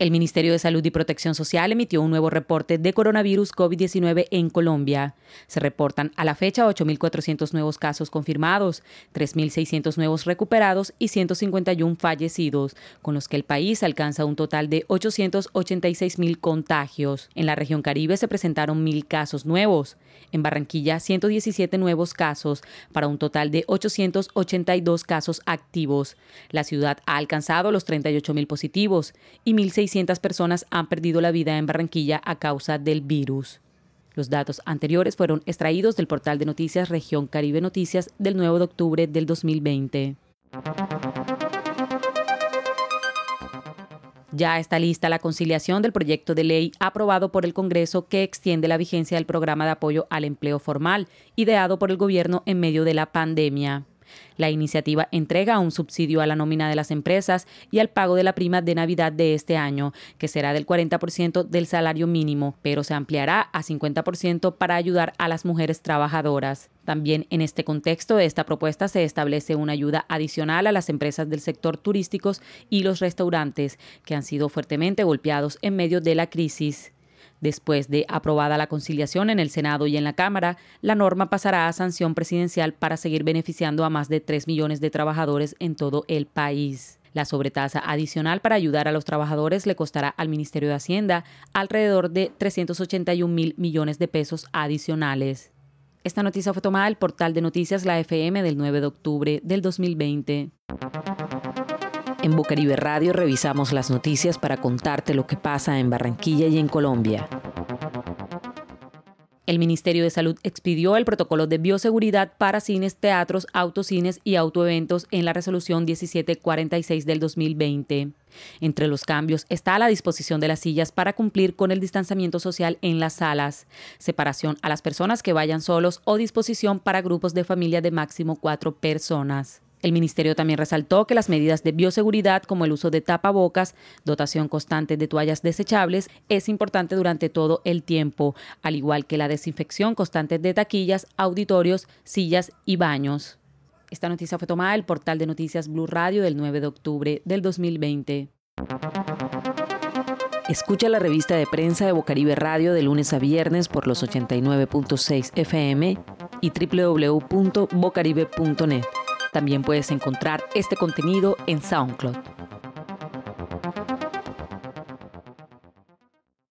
El Ministerio de Salud y Protección Social emitió un nuevo reporte de coronavirus COVID-19 en Colombia. Se reportan a la fecha 8.400 nuevos casos confirmados, 3.600 nuevos recuperados y 151 fallecidos, con los que el país alcanza un total de 886.000 contagios. En la región Caribe se presentaron 1.000 casos nuevos. En Barranquilla, 117 nuevos casos, para un total de 882 casos activos. La ciudad ha alcanzado los 38.000 positivos y 1.600 personas han perdido la vida en Barranquilla a causa del virus. Los datos anteriores fueron extraídos del portal de noticias Región Caribe Noticias del 9 de octubre del 2020. Ya está lista la conciliación del proyecto de ley aprobado por el Congreso que extiende la vigencia del programa de apoyo al empleo formal, ideado por el gobierno en medio de la pandemia. La iniciativa entrega un subsidio a la nómina de las empresas y al pago de la prima de Navidad de este año, que será del 40% del salario mínimo, pero se ampliará a 50% para ayudar a las mujeres trabajadoras. También en este contexto de esta propuesta se establece una ayuda adicional a las empresas del sector turísticos y los restaurantes, que han sido fuertemente golpeados en medio de la crisis. Después de aprobada la conciliación en el Senado y en la Cámara, la norma pasará a sanción presidencial para seguir beneficiando a más de 3 millones de trabajadores en todo el país. La sobretasa adicional para ayudar a los trabajadores le costará al Ministerio de Hacienda alrededor de 381 mil millones de pesos adicionales. Esta noticia fue tomada del portal de noticias La FM del 9 de octubre del 2020. En Bucaribe Radio revisamos las noticias para contarte lo que pasa en Barranquilla y en Colombia. El Ministerio de Salud expidió el protocolo de bioseguridad para cines, teatros, autocines y autoeventos en la resolución 1746 del 2020. Entre los cambios está la disposición de las sillas para cumplir con el distanciamiento social en las salas, separación a las personas que vayan solos o disposición para grupos de familia de máximo cuatro personas. El ministerio también resaltó que las medidas de bioseguridad como el uso de tapabocas, dotación constante de toallas desechables es importante durante todo el tiempo, al igual que la desinfección constante de taquillas, auditorios, sillas y baños. Esta noticia fue tomada del portal de noticias Blue Radio del 9 de octubre del 2020. Escucha la revista de prensa de Bocaribe Radio de lunes a viernes por los 89.6 FM y www.bocaribe.net. También puedes encontrar este contenido en SoundCloud.